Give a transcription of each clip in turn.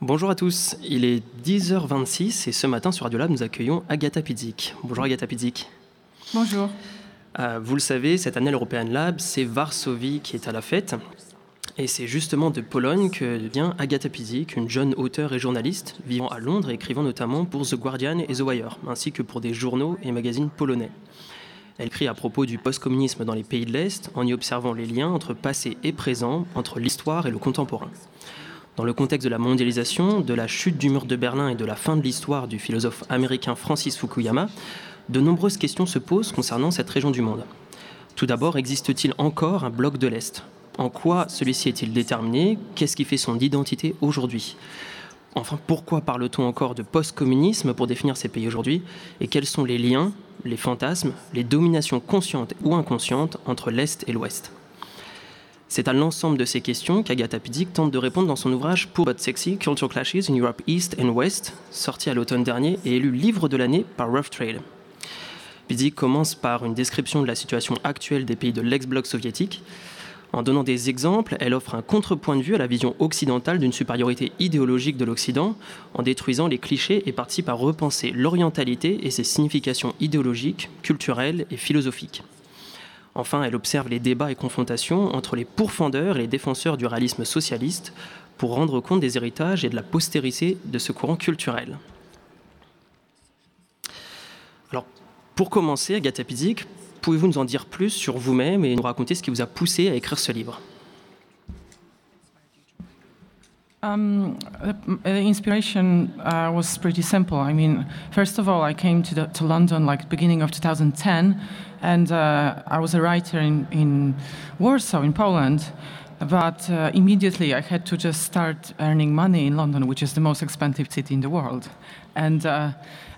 Bonjour à tous, il est 10h26 et ce matin sur Radio Lab nous accueillons Agatha Pidzik. Bonjour Agatha Pidzik. Bonjour. Euh, vous le savez, cette année l'European Lab, c'est Varsovie qui est à la fête. Et c'est justement de Pologne que vient Agatha Pidzik, une jeune auteure et journaliste vivant à Londres et écrivant notamment pour The Guardian et The Wire, ainsi que pour des journaux et magazines polonais. Elle écrit à propos du post-communisme dans les pays de l'Est en y observant les liens entre passé et présent, entre l'histoire et le contemporain. Dans le contexte de la mondialisation, de la chute du mur de Berlin et de la fin de l'histoire du philosophe américain Francis Fukuyama, de nombreuses questions se posent concernant cette région du monde. Tout d'abord, existe-t-il encore un bloc de l'Est? En quoi celui-ci est-il déterminé? Qu'est-ce qui fait son identité aujourd'hui? Enfin, pourquoi parle-t-on encore de post-communisme pour définir ces pays aujourd'hui? Et quels sont les liens, les fantasmes, les dominations conscientes ou inconscientes entre l'Est et l'Ouest? C'est à l'ensemble de ces questions qu'Agatha Pidzik tente de répondre dans son ouvrage Pour But Sexy, Culture Clashes in Europe East and West, sorti à l'automne dernier et élu livre de l'année par Rough Trade. Pidzik commence par une description de la situation actuelle des pays de l'ex-bloc soviétique. En donnant des exemples, elle offre un contrepoint de vue à la vision occidentale d'une supériorité idéologique de l'Occident, en détruisant les clichés et participe à repenser l'orientalité et ses significations idéologiques, culturelles et philosophiques. Enfin, elle observe les débats et confrontations entre les pourfendeurs et les défenseurs du réalisme socialiste pour rendre compte des héritages et de la postérité de ce courant culturel. Alors, pour commencer, Agatha Pidzik, pouvez-vous nous en dire plus sur vous-même et nous raconter ce qui vous a poussé à écrire ce livre? Um, the inspiration uh, was pretty simple. I mean, first of all, I came to, the, to London like beginning of 2010, and uh, I was a writer in, in Warsaw, in Poland. But uh, immediately I had to just start earning money in London, which is the most expensive city in the world. And, uh,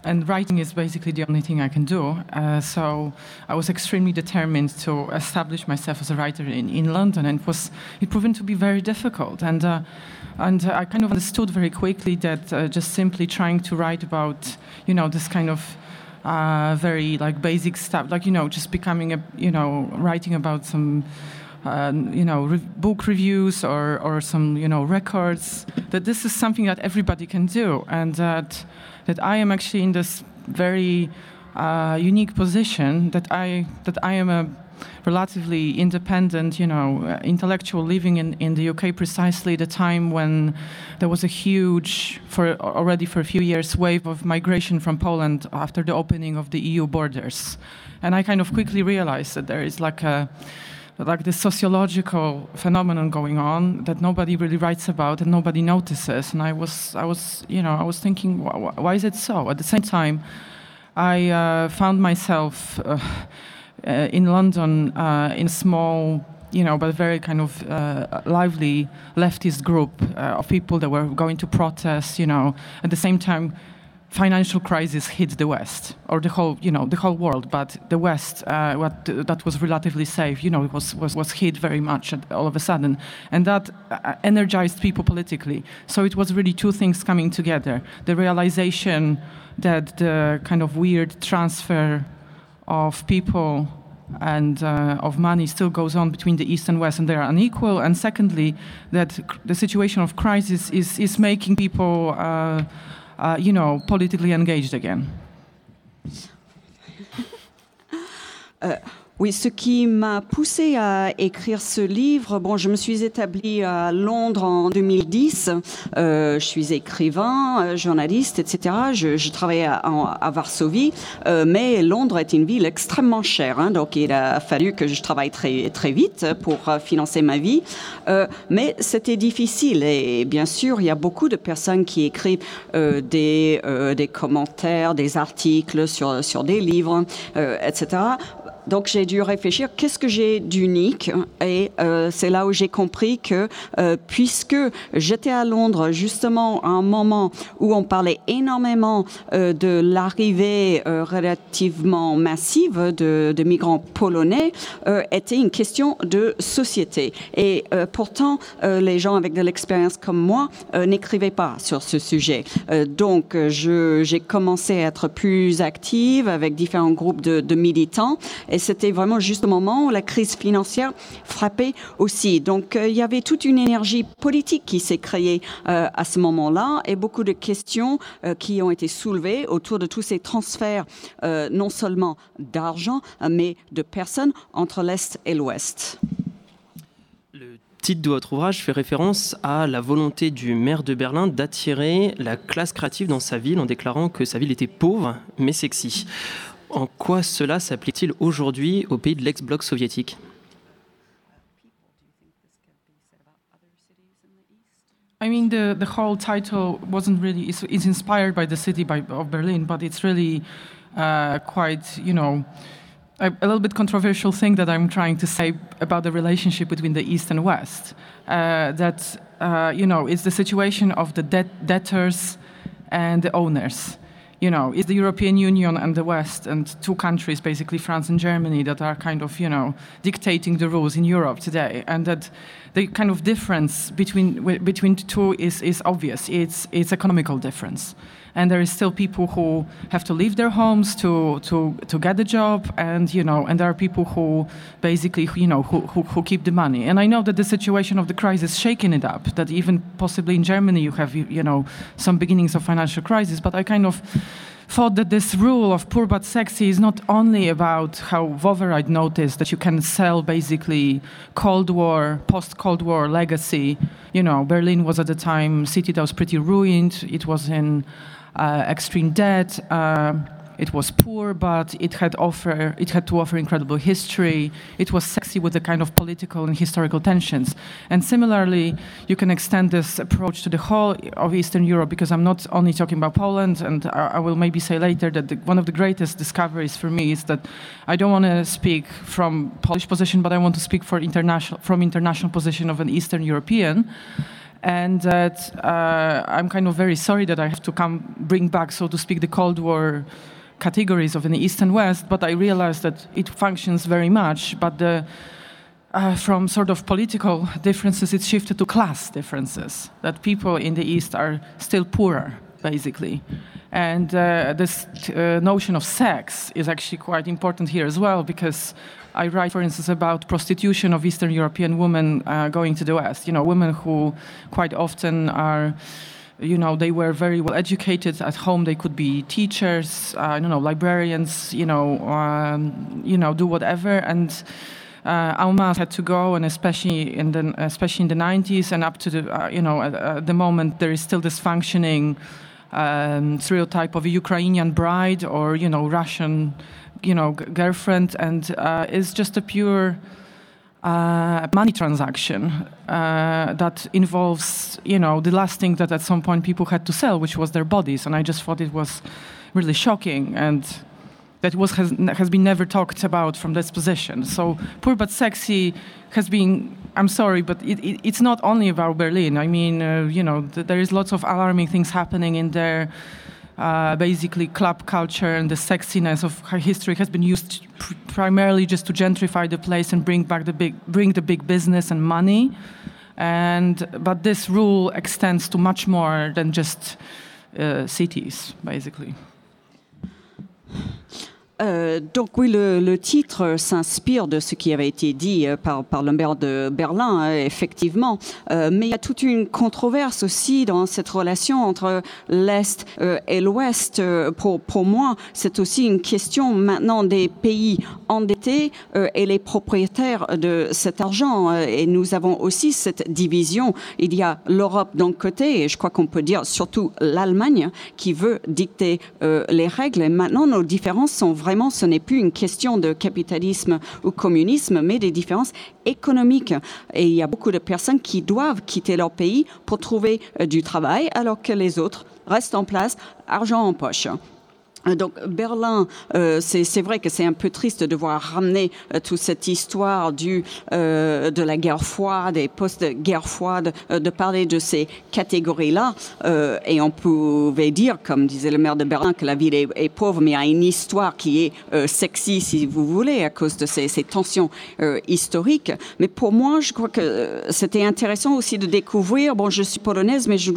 and writing is basically the only thing I can do. Uh, so I was extremely determined to establish myself as a writer in, in London, and it was it proven to be very difficult. And uh, and I kind of understood very quickly that uh, just simply trying to write about, you know, this kind of uh, very like basic stuff, like you know, just becoming a, you know, writing about some, uh, you know, re- book reviews or or some, you know, records. That this is something that everybody can do, and that that I am actually in this very uh, unique position that I that I am a relatively independent, you know, intellectual living in, in the UK precisely the time when there was a huge, for already for a few years, wave of migration from Poland after the opening of the EU borders. And I kind of quickly realized that there is like a like this sociological phenomenon going on that nobody really writes about and nobody notices. And I was, I was, you know, I was thinking, why, why is it so? At the same time, I uh, found myself. Uh, uh, in London uh, in small you know, but very kind of uh, lively leftist group uh, of people that were going to protest, you know, at the same time, financial crisis hit the West or the whole, you know, the whole world, but the West, uh, what that was relatively safe, you know, was was was hit very much all of a sudden, and that uh, energized people politically. So it was really two things coming together: the realization that the kind of weird transfer of people and uh, of money still goes on between the East and West, and they are unequal. And secondly, that the situation of crisis is, is making people, uh, uh, you know, politically engaged again. Uh, Oui, ce qui m'a poussé à écrire ce livre, bon, je me suis établie à Londres en 2010. Euh, je suis écrivain, euh, journaliste, etc. Je, je travaillais à, à Varsovie, euh, mais Londres est une ville extrêmement chère, hein, donc il a fallu que je travaille très très vite pour euh, financer ma vie. Euh, mais c'était difficile et bien sûr, il y a beaucoup de personnes qui écrivent euh, des des commentaires, des articles sur sur des livres, etc. Donc j'ai dû réfléchir, qu'est-ce que j'ai d'unique? Et euh, c'est là où j'ai compris que euh, puisque j'étais à Londres justement à un moment où on parlait énormément euh, de l'arrivée euh, relativement massive de, de migrants polonais, euh, était une question de société. Et euh, pourtant, les gens avec de l'expérience comme moi n'écrivaient pas sur ce sujet. Donc j'ai commencé à être plus active avec différents groupes de, de militants Et c'était vraiment juste au moment où la crise financière frappait aussi. Donc il y avait toute une énergie politique qui s'est créée à ce moment-là et beaucoup de questions qui ont été soulevées autour de tous ces transferts, non seulement d'argent, mais de personnes entre l'Est et l'Ouest titre de votre ouvrage fait référence à la volonté du maire de Berlin d'attirer la classe créative dans sa ville en déclarant que sa ville était pauvre mais sexy. En quoi cela s'applique-t-il aujourd'hui au pays de l'ex-bloc soviétique I mean, the, the whole title wasn't really, it's, it's inspired by the city by, of Berlin, but it's really uh, quite, you know, a, a, little bit controversial thing that I'm trying to say about the relationship between the East and West. Uh, that, uh, you know, it's the situation of the debt debtors and the owners. You know, it's the European Union and the West and two countries, basically France and Germany, that are kind of, you know, dictating the rules in Europe today. And that the kind of difference between, between the two is, is obvious. It's, it's economical difference and there is still people who have to leave their homes to, to, to get a job and you know and there are people who basically you know who, who, who keep the money. And i know that the situation of the crisis shaking it up that even possibly in germany you have you know some beginnings of financial crisis but i kind of thought that this rule of poor but sexy is not only about how Wowereit noticed that you can sell basically Cold War, post Cold War legacy. You know, Berlin was at the time city that was pretty ruined. It was in uh, extreme debt. Uh, it was poor, but it had offer it had to offer incredible history. It was sexy with the kind of political and historical tensions. And similarly, you can extend this approach to the whole of Eastern Europe because I'm not only talking about Poland, and I, I will maybe say later that the, one of the greatest discoveries for me is that I don't want to speak from Polish position, but I want to speak for international from international position of an Eastern European and that uh, I'm kind of very sorry that I have to come bring back, so to speak, the Cold War categories of an East and West. But I realize that it functions very much. But the, uh, from sort of political differences, it's shifted to class differences. That people in the East are still poorer, basically. And uh, this uh, notion of sex is actually quite important here as well, because I write, for instance, about prostitution of Eastern European women uh, going to the West. You know, women who quite often are you know they were very well educated at home. They could be teachers uh, i don't know librarians you know um, you know do whatever. And uh, Alma had to go, and especially in the especially in the 90s and up to the uh, you know at, at, the moment there is still this functioning um, stereotype of a Ukrainian bride or you know Russian you know, girlfriend, and uh, it's just a pure uh, money transaction uh, that involves, you know, the last thing that at some point people had to sell, which was their bodies, and I just thought it was really shocking and that was has, has been never talked about from this position. So poor but sexy has been. I'm sorry, but it, it, it's not only about Berlin. I mean, uh, you know, th- there is lots of alarming things happening in there uh, basically club culture and the sexiness of her history has been used pr primarily just to gentrify the place and bring back the big, bring the big business and money. And but this rule extends to much more than just uh, cities, basically. Euh, donc oui, le, titre s'inspire de ce qui avait été dit euh, par, par de Berlin, hein, effectivement. Euh, mais il y a toute une controverse aussi dans cette relation entre l'Est et l'Ouest. Pour moi, c'est aussi une question maintenant des pays endettés et les propriétaires de cet argent. Et nous avons aussi cette division. Il y a l'Europe d'un côté, et je crois qu'on peut dire surtout l'Allemagne, qui veut dicter les règles. Et maintenant, nos différences sont vraiment vraiment, ce n'est plus une question de capitalisme ou communisme, mais des différences économiques. Et il y a beaucoup de personnes qui doivent quitter leur pays pour trouver euh, du travail, alors que les autres restent en place, argent en poche. Euh, donc Berlin, euh, c'est vrai que c'est un peu triste de voir ramener euh, toute cette histoire de la guerre froide et post-guerre froide, de parler de ces catégories-là. Et on pouvait dire, comme disait le maire de Berlin, que la ville est, pauvre, mais a une histoire qui est sexy, si vous voulez, à cause de ces, tensions historiques. Mais pour moi, je crois que c'était intéressant aussi de découvrir. Bon, je suis polonaise, mais je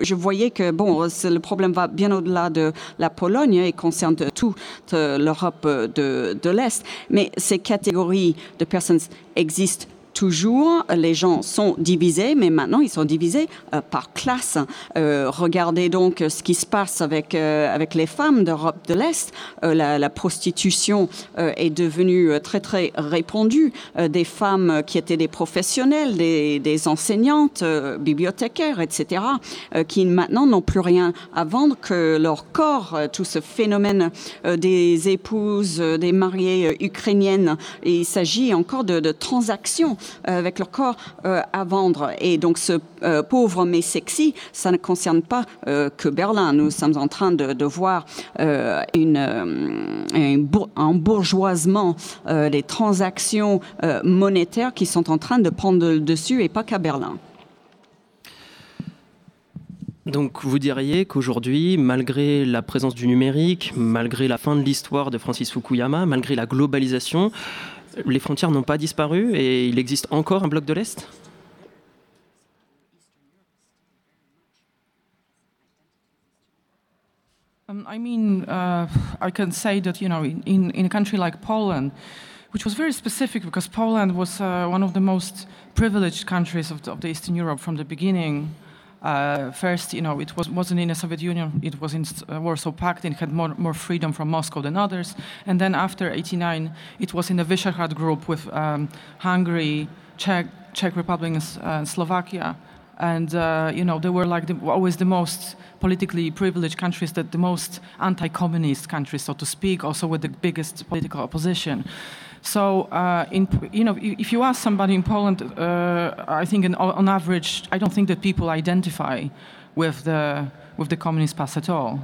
je voyais que bon, le problème va bien au-delà de la Pologne et concerne toute l'Europe de, de l'Est. Mais ces catégories de personnes existent toujours, les gens sont divisés, mais maintenant ils sont divisés euh, par classe. Euh, regardez donc ce qui se passe avec, euh, avec les femmes d'Europe de l'Est. La, la, prostitution est devenue très très répandue. des femmes qui étaient des professionnels, des, des enseignantes, bibliothécaires, etc., qui maintenant n'ont plus rien à vendre que leur corps. tout ce phénomène des épouses, des mariées ukrainiennes. il s'agit encore de, de transactions euh, avec leur corps euh, à vendre. Et donc ce euh, pauvre mais sexy, ça ne concerne pas que Berlin. Nous sommes en train de, voir un, un bourgeoisement des transactions monétaires qui sont en train de prendre le dessus et pas qu'à Berlin. Donc vous diriez qu'aujourd'hui, malgré la présence du numérique, malgré la fin de l'histoire de Francis Fukuyama, malgré la globalisation, les frontières n'ont pas disparu et il existe encore un bloc de l'Est? Um, I mean, uh, I can say that, you know, in, in a country like Poland, which was very specific because Poland was uh, one of the most privileged countries of the, of the Eastern Europe from the beginning. Uh, first, you know, it was, wasn't in the Soviet Union, it was in uh, Warsaw Pact, and had more, more freedom from Moscow than others. And then after 89, it was in the Visegrad group with um, Hungary, Czech, Czech Republic, and uh, Slovakia. And, uh, you know, they were like the, always the most politically privileged countries, that the most anti-communist countries, so to speak, also with the biggest political opposition. So, uh, in, you know, if you ask somebody in Poland, uh, I think in, on average, I don't think that people identify with the with the communist past at all.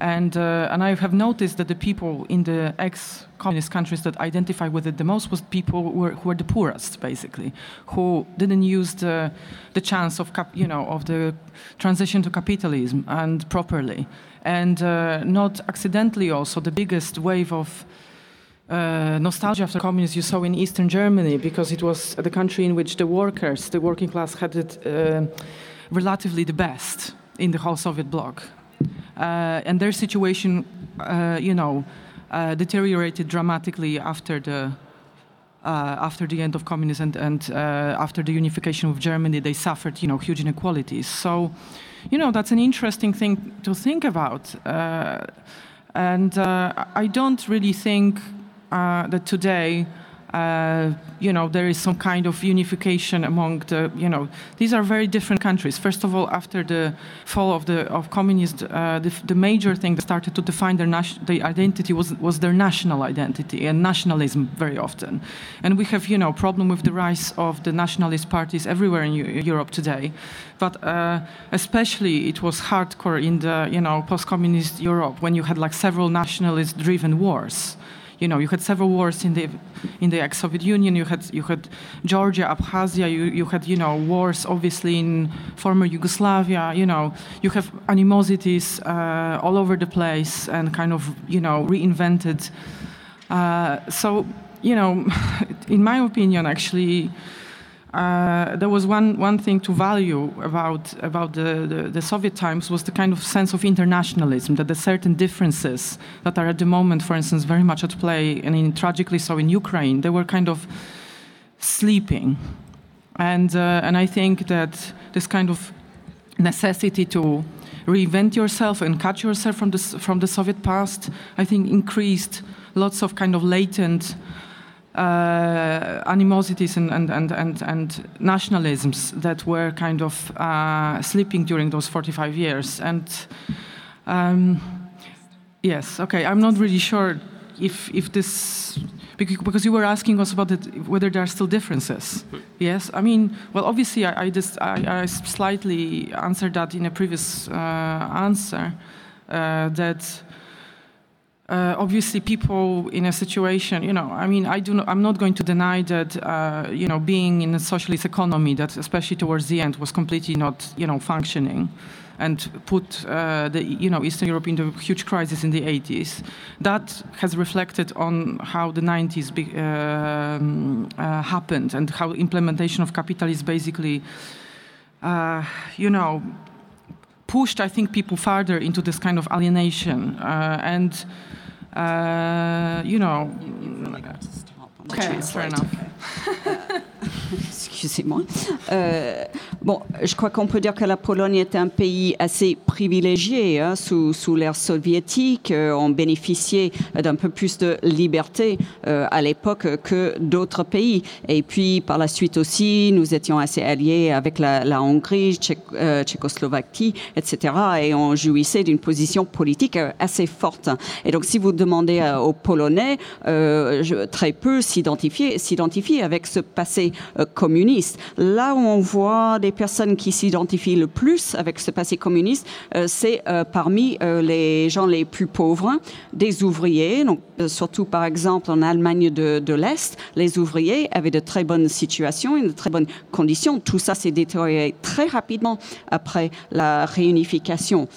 And uh, and I have noticed that the people in the ex-communist countries that identify with it the most was people who were, who were the poorest, basically, who didn't use the the chance of cap, you know of the transition to capitalism and properly, and uh, not accidentally also the biggest wave of uh, nostalgia after communism you saw in Eastern Germany because it was the country in which the workers, the working class, had it uh, relatively the best in the whole Soviet bloc. Uh, and their situation, uh, you know, uh, deteriorated dramatically after the uh, after the end of communism and, and after the unification of Germany. They suffered, you know, huge inequalities. So, you know, that's an interesting thing to think about. and I don't really think that today uh, you know, there is some kind of unification among the, you know, these are very different countries. First of all, after the fall of the of communist, uh, the, the, major thing that started to define their the identity was was their national identity and nationalism very often. And we have, you know, problem with the rise of the nationalist parties everywhere in Europe today. But uh, especially it was hardcore in the, you know, post-communist Europe when you had like several nationalist-driven wars you know, you had several wars in the in the ex-Soviet Union. You had you had Georgia, Abkhazia. You you had you know wars obviously in former Yugoslavia. You know, you have animosities uh, all over the place and kind of you know reinvented. Uh, so you know, in my opinion, actually uh, there was one, one thing to value about, about the, the, the, Soviet times was the kind of sense of internationalism, that the certain differences that are at the moment, for instance, very much at play, and in, tragically so in Ukraine, they were kind of sleeping. And, uh, and I think that this kind of necessity to reinvent yourself and cut yourself from the, from the Soviet past, I think increased lots of kind of latent uh, animosities and, and, and, and, and nationalisms that were kind of uh, sleeping during those 45 years. And um, yes, okay, I'm not really sure if, if this, because you were asking us about it, whether there are still differences. Yes, I mean, well, obviously, I, I just I, I slightly answered that in a previous uh, answer uh, that uh, obviously people in a situation you know i mean i do not, i'm not going to deny that uh, you know being in a socialist economy that especially towards the end was completely not you know functioning and put uh, the you know eastern europe into a huge crisis in the 80s that has reflected on how the 90s be, um, uh, happened and how implementation of capitalism basically uh, you know pushed, I think, people farther into this kind of alienation. Uh, and, uh, you know, okay, fair enough. excusez-moi. Euh, bon, je crois qu'on peut dire que la Pologne est un pays assez privilégié hein, sous, sous l'ère soviétique. Euh, on bénéficiait d'un peu plus de liberté euh, à l'époque que d'autres pays. Et puis par la suite aussi, nous étions assez alliés avec la, Hongrie, Tchécoslovaquie, etc. Et on jouissait d'une position politique assez forte. Et donc si vous demandez aux Polonais, très peu s'identifient avec ce passé communiste Là où on voit des personnes qui s'identifient le plus avec ce passé communiste, euh, c'est euh, parmi euh, les gens les plus pauvres, des ouvriers. Donc, surtout par exemple en Allemagne de, de l'Est, les ouvriers avaient de très bonnes situations et de très bonnes conditions. Tout ça s'est détérioré très rapidement après la réunification.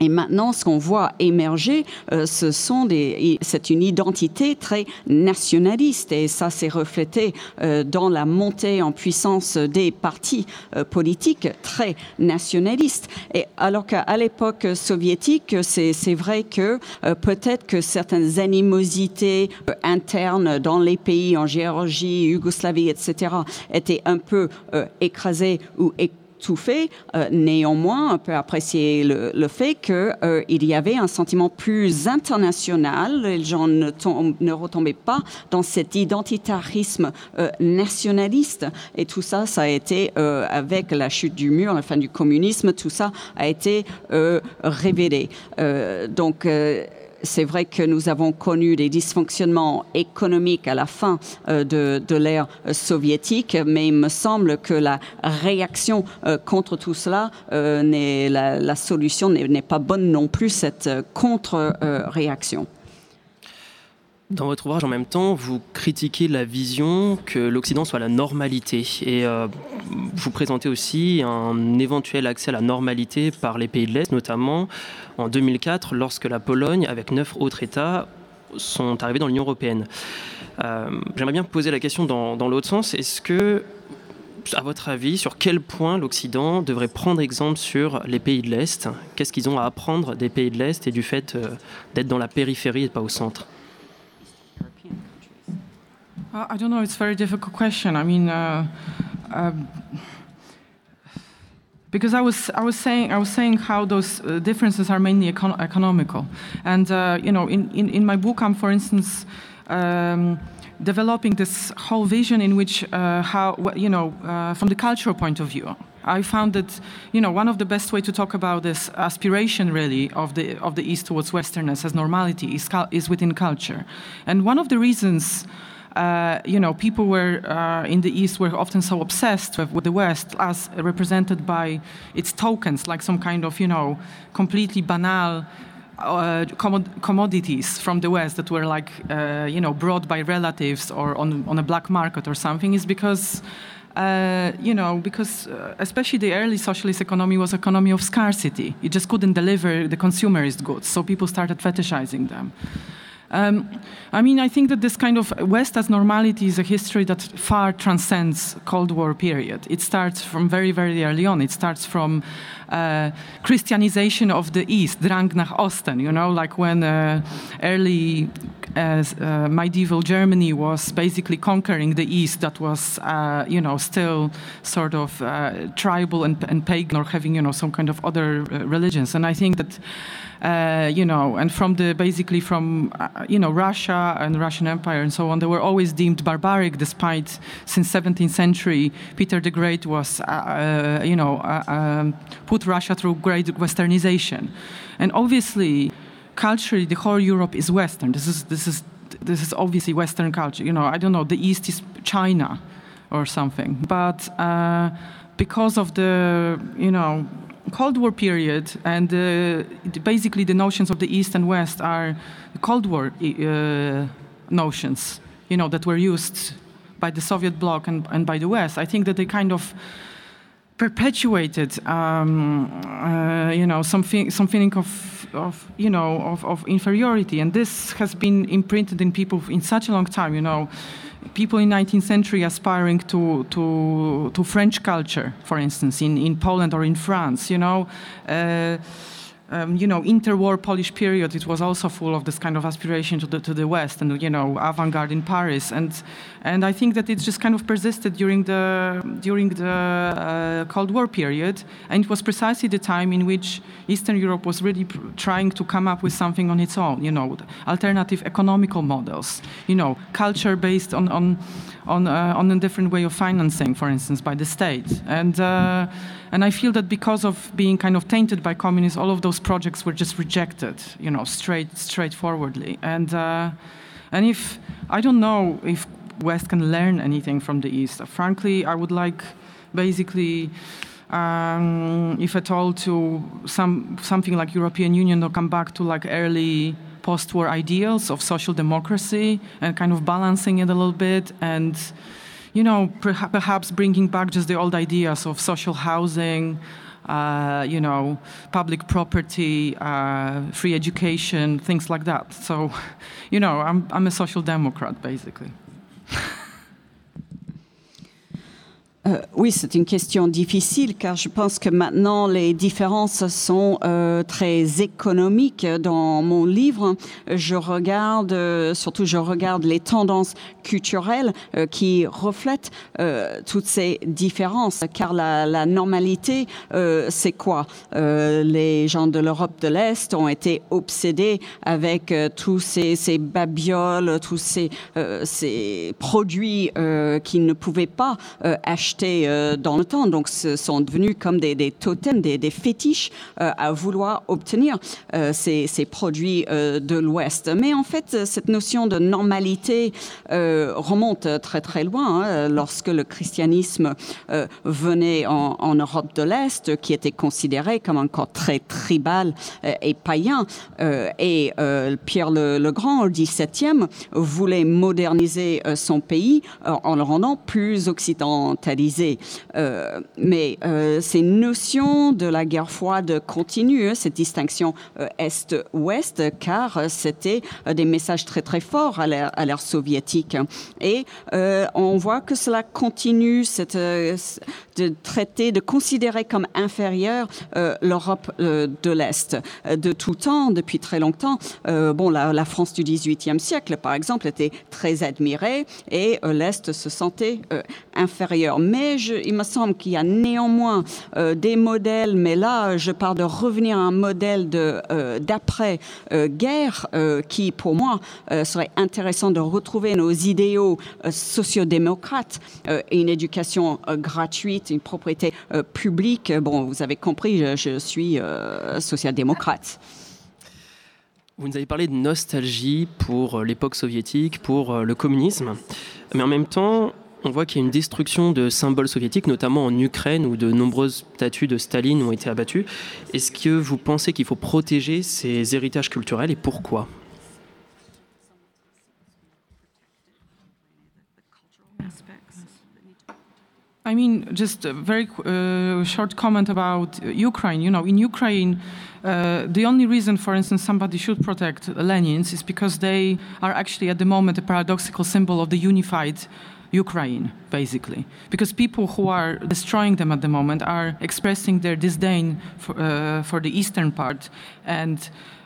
Et maintenant, ce qu'on voit émerger, euh, ce sont des, c'est une identité très nationaliste, et ça s'est reflété euh, dans la montée en puissance des partis euh, politiques très nationalistes. Et alors qu'à l'époque soviétique, c'est, vrai que peut-être que certaines animosités internes dans les pays en Géorgie, Yougoslavie, etc., étaient un peu écrasées ou écrasées tout fait. Euh, néanmoins, on peut apprécier le, fait qu'il euh, y avait un sentiment plus international. Les gens ne, retombaient pas dans cet identitarisme euh, nationaliste. Et tout ça, ça a été, avec la chute du mur, la fin du communisme, tout ça a été révélé. Donc, c'est vrai que nous avons connu des dysfonctionnements économiques à la fin euh, de, l'ère euh, soviétique, mais il me semble que la réaction euh, contre tout cela, la, solution n'est pas bonne non plus, cette contre-réaction. Dans votre ouvrage, en même temps, vous critiquez la vision que l'Occident soit la normalité et euh, vous présentez aussi un éventuel accès à la normalité par les pays de l'Est, notamment en 2004, lorsque la Pologne, avec neuf autres États, sont arrivés dans l'Union européenne. Euh, J'aimerais bien poser la question dans, l'autre sens. Est-ce que, à votre avis, sur quel point l'Occident devrait prendre exemple sur les pays de l'Est? Qu'est-ce qu'ils ont à apprendre des pays de l'Est et du fait euh, d'être dans la périphérie et pas au centre? I don't know. It's a very difficult question. I mean, uh, uh, because I was I was saying I was saying how those uh, differences are mainly econ economical, and uh, you know, in, in in my book, I'm for instance. Um, developing this whole vision in which uh, how you know uh, from the cultural point of view I found that you know one of the best way to talk about this aspiration really of the of the east towards Westernness as normality is is within culture and one of the reasons uh, you know, people were uh, in the East were often so obsessed with, with, the West, as represented by its tokens, like some kind of, you know, completely banal uh, commod commodities from the West that were like, uh, you know, brought by relatives or on, on a black market or something, is because. Uh, you know, because especially the early socialist economy was economy of scarcity. It just couldn't deliver the consumerist goods, so people started fetishizing them. Um, I mean, I think that this kind of West as normality is a history that far transcends Cold War period. It starts from very, very early on. It starts from uh, Christianization of the East, Drang nach Osten, you know, like when uh, early as uh, medieval Germany was basically conquering the East that was, uh, you know, still sort of uh, tribal and, and pagan or having, you know, some kind of other uh, religions. And I think that uh, you know, and from the basically from uh, you know Russia and Russian Empire and so on, they were always deemed barbaric, despite since 17th century Peter the Great was uh, uh you know uh, um, put Russia through great westernization, and obviously culturally the whole Europe is Western. This is this is this is obviously Western culture. You know, I don't know, the East is China or something, but because of the you know Cold War period, and uh, basically the notions of the East and West are Cold War uh, notions, you know, that were used by the Soviet bloc and, and by the West. I think that they kind of perpetuated, um, uh, you know, some, some feeling of, of you know, of, of inferiority, and this has been imprinted in people in such a long time, you know people in 19th century aspiring to, to, to French culture, for instance, in, in Poland or in France, you know. Uh, um, you know, interwar Polish period, it was also full of this kind of aspiration to the, to the West and, you know, avant-garde in Paris. And, and I think that it just kind of persisted during the, during the uh, Cold War period. And it was precisely the time in which Eastern Europe was really trying to come up with something on its own, you know, alternative economical models, you know, culture based on, on, on, uh, on a different way of financing, for instance, by the state. And, uh, and I feel that because of being kind of tainted by communists, all of those projects were just rejected, you know, straight, straightforwardly. And, uh, and if, I don't know if West can learn anything from the East. Frankly, I would like basically, um, if at all, to some, something like European Union to come back to like early post-war ideals of social democracy and kind of balancing it a little bit and you know, perhaps bringing back just the old ideas of social housing, uh, you know, public property, uh, free education, things like that. So, you know, I'm, I'm a social democrat, basically. Euh, oui, c'est une question difficile car je pense que maintenant les différences sont euh, très économiques. Dans mon livre, je regarde, euh, surtout je regarde les tendances culturelles qui reflètent toutes ces différences. Car la, normalité, c'est quoi? Les gens de l'Europe de l'Est ont été obsédés avec tous ces, ces, babioles, tous ces, ces produits qu'ils ne pouvaient pas acheter euh, dans le temps. Donc, ce sont devenus comme des, totems, des, fétiches euh, à vouloir obtenir euh, ces, produits de l'Ouest. Mais en fait, cette notion de normalité remonte très très loin. Hein, lorsque le christianisme venait en, Europe de l'Est, qui était considéré comme encore très tribal et païen, et Pierre le, Grand, au XVIIe, voulait moderniser son pays en le rendant plus occidentalisé euh, mais euh, ces notions de la guerre froide continuent, cette distinction euh, Est-Ouest, car c'était des messages très très forts à l'ère soviétique. Et on voit que cela continue, cette, de traiter, de considérer comme inférieure l'Europe de l'Est. De tout temps, depuis très longtemps, bon, la, France du XVIIIe siècle, par exemple, était très admirée et l'Est se sentait inférieur. Mais il me semble qu'il y a néanmoins euh, des modèles, mais là, je parle de revenir à un modèle euh, d'après-guerre euh, qui, pour moi, serait intéressant de retrouver nos idéaux sociodémocrates et une éducation gratuite, une propriété publique. Bon, vous avez compris, je, je suis social-démocrate. Vous nous avez parlé de nostalgie pour l'époque soviétique, pour le communisme, mais en même temps, on voit qu'il y a une destruction de symboles soviétiques, notamment en Ukraine, où de nombreuses statues de Staline ont été abattues. Est-ce que vous pensez qu'il faut protéger ces héritages culturels et pourquoi? I mean, just a very uh, short comment about Ukraine. You know, in Ukraine, uh, the only reason, for instance, somebody should protect Lenins is because they are actually at the moment a paradoxical symbol of the unified Ukraine, basically. Because people who are destroying them at the moment are expressing their disdain for, uh, for the eastern part. And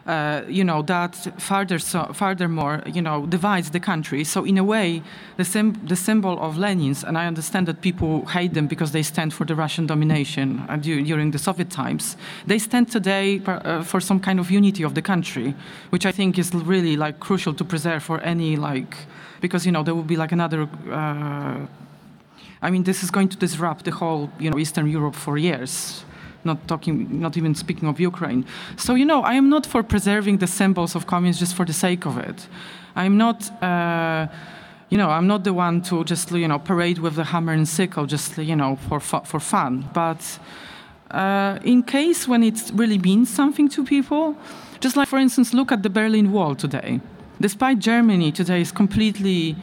uh, you know that further so, furthermore you know divides the country so in a way the, sim- the symbol of Lenin's and I understand that people hate them because they stand for the Russian domination uh, du- during the Soviet times they stand today per, uh, for some kind of unity of the country which I think is really like crucial to preserve for any like because you know there will be like another. Uh, I mean, this is going to disrupt the whole you know Eastern Europe for years. Not talking, not even speaking of Ukraine. So you know, I am not for preserving the symbols of communism just for the sake of it. I'm not. Uh, you know, I'm not the one to just you know parade with the hammer and sickle just you know for fu- for fun. But uh, in case when it really means something to people, just like for instance, look at the Berlin Wall today despite Germany today is completely,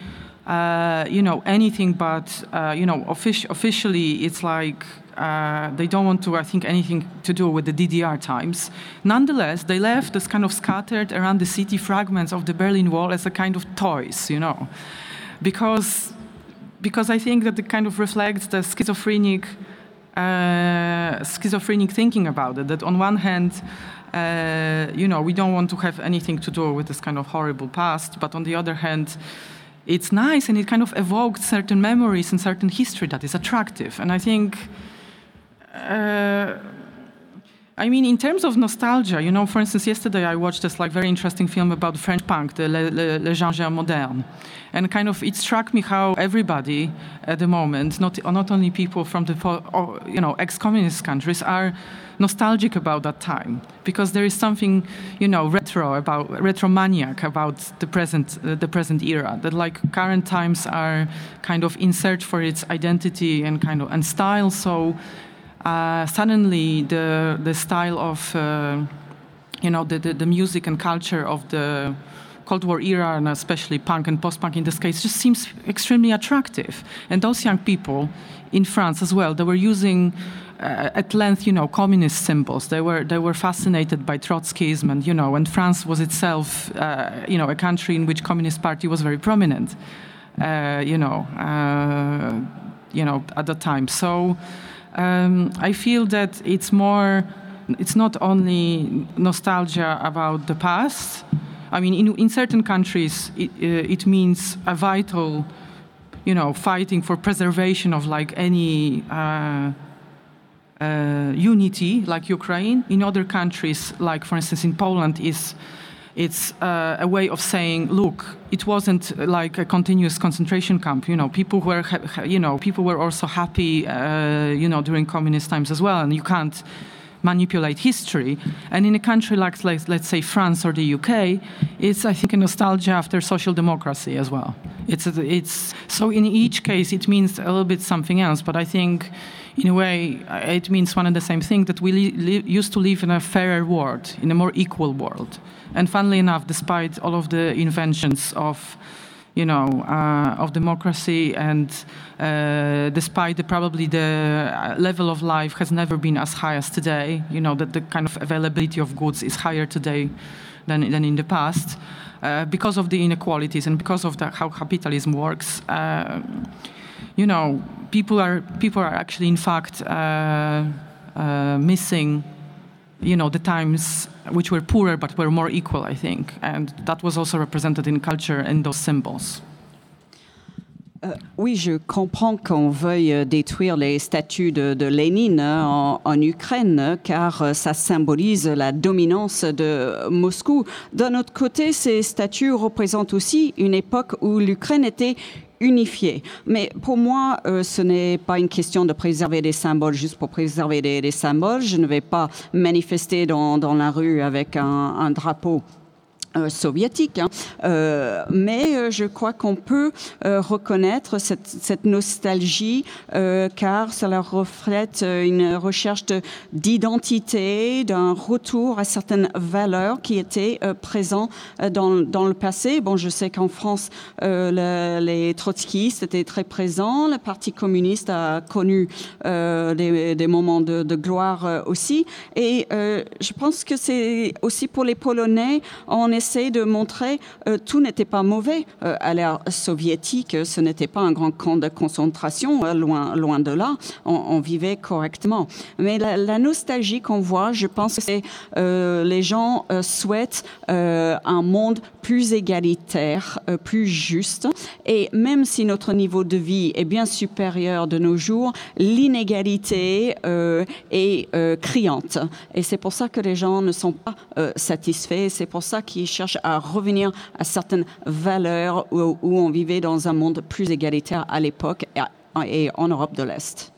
uh, you know, anything but, uh, you know, offic- officially it's like uh, they don't want to, I think, anything to do with the DDR times. Nonetheless, they left this kind of scattered around the city fragments of the Berlin Wall as a kind of toys, you know. because because I think that it kind of reflects the schizophrenic uh, schizophrenic thinking about it. That on one hand, uh, you know, we don't want to have anything to do with this kind of horrible past, but on the other hand, it's nice and it kind of evoked certain memories and certain history that is attractive. And I think. Uh, I mean, in terms of nostalgia, you know, for instance, yesterday I watched this like very interesting film about French punk, the Le, Le, Le Genre Moderne, and kind of it struck me how everybody at the moment, not not only people from the you know ex-communist countries, are nostalgic about that time. Because there is something you know retro about retromaniac about the present uh, the present era that like current times are kind of in search for its identity and kind of and style. So uh, suddenly the the style of uh, you know the, the, the music and culture of the Cold War era and especially punk and post-punk in this case just seems extremely attractive. And those young people in France as well, they were using uh, at length, you know, communist symbols. They were they were fascinated by Trotskyism, and you know, and France was itself, uh, you know, a country in which Communist Party was very prominent. Uh, you know, uh, you know, at the time. So um, I feel that it's more, it's not only nostalgia about the past. I mean, in, in certain countries, it, uh, it means a vital, you know, fighting for preservation of like any uh, uh, unity, like Ukraine. In other countries, like for instance in Poland, is it's uh, a way of saying, look, it wasn't like a continuous concentration camp. You know, people were, you know, people were also happy, uh, you know, during communist times as well, and you can't manipulate history. And in a country like, like, let's say, France or the UK, it's, I think, a nostalgia after social democracy as well. It's, it's, so in each case, it means a little bit something else, but I think in a way, it means one and the same thing that we used to live in a fairer world, in a more equal world. And funnily enough, despite all of the inventions of you know, uh, of democracy, and uh, despite the, probably the level of life has never been as high as today, you know, that the kind of availability of goods is higher today than, than in the past, uh, because of the inequalities and because of the, how capitalism works. You know, people are people are actually, in fact, uh, uh, missing you know, the times which were poorer but were more equal, I think. And that was also represented in culture and those symbols. Euh, oui, je comprends qu'on veuille euh, détruire les statues de, de Lénine hein, en, en, Ukraine, car euh, ça symbolise la dominance de Moscou. D'un autre côté, ces statues représentent aussi une époque où l'Ukraine était unifié. Mais pour moi, euh, ce n'est pas une question de préserver des symboles juste pour préserver des, symboles. Je ne vais pas manifester dans, la rue avec un drapeau soviétique. Hein. Euh, mais euh, je crois qu'on peut reconnaître cette, cette nostalgie car cela reflète une recherche d'identité, d'un retour à certaines valeurs qui étaient présentes dans, dans, le passé. Bon, je sais qu'en France, les trotskistes étaient très présents, le Parti communiste a connu des, des, moments de, de gloire aussi. Et je pense que c'est aussi pour les Polonais, on est de montrer euh, tout n'était pas mauvais euh, à l'ère soviétique. Ce n'était pas un grand camp de concentration, euh, loin, loin de là. On, vivait correctement. Mais la, nostalgie qu'on voit, je pense que c'est les gens souhaitent un monde plus égalitaire, plus juste. Et même si notre niveau de vie est bien supérieur de nos jours, l'inégalité est criante. Et c'est pour ça que les gens ne sont pas satisfaits. C'est pour ça qu'ils cherche à revenir à certaines valeurs où, on vivait dans un monde plus égalitaire à l'époque et, en Europe de l'Est.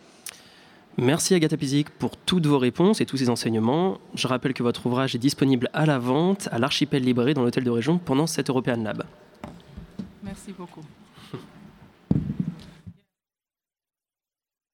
Merci Agatha Pizik pour toutes vos réponses et tous ces enseignements. Je rappelle que votre ouvrage est disponible à la vente à l'Archipel Libré dans l'hôtel de région pendant cette European Lab. Merci beaucoup.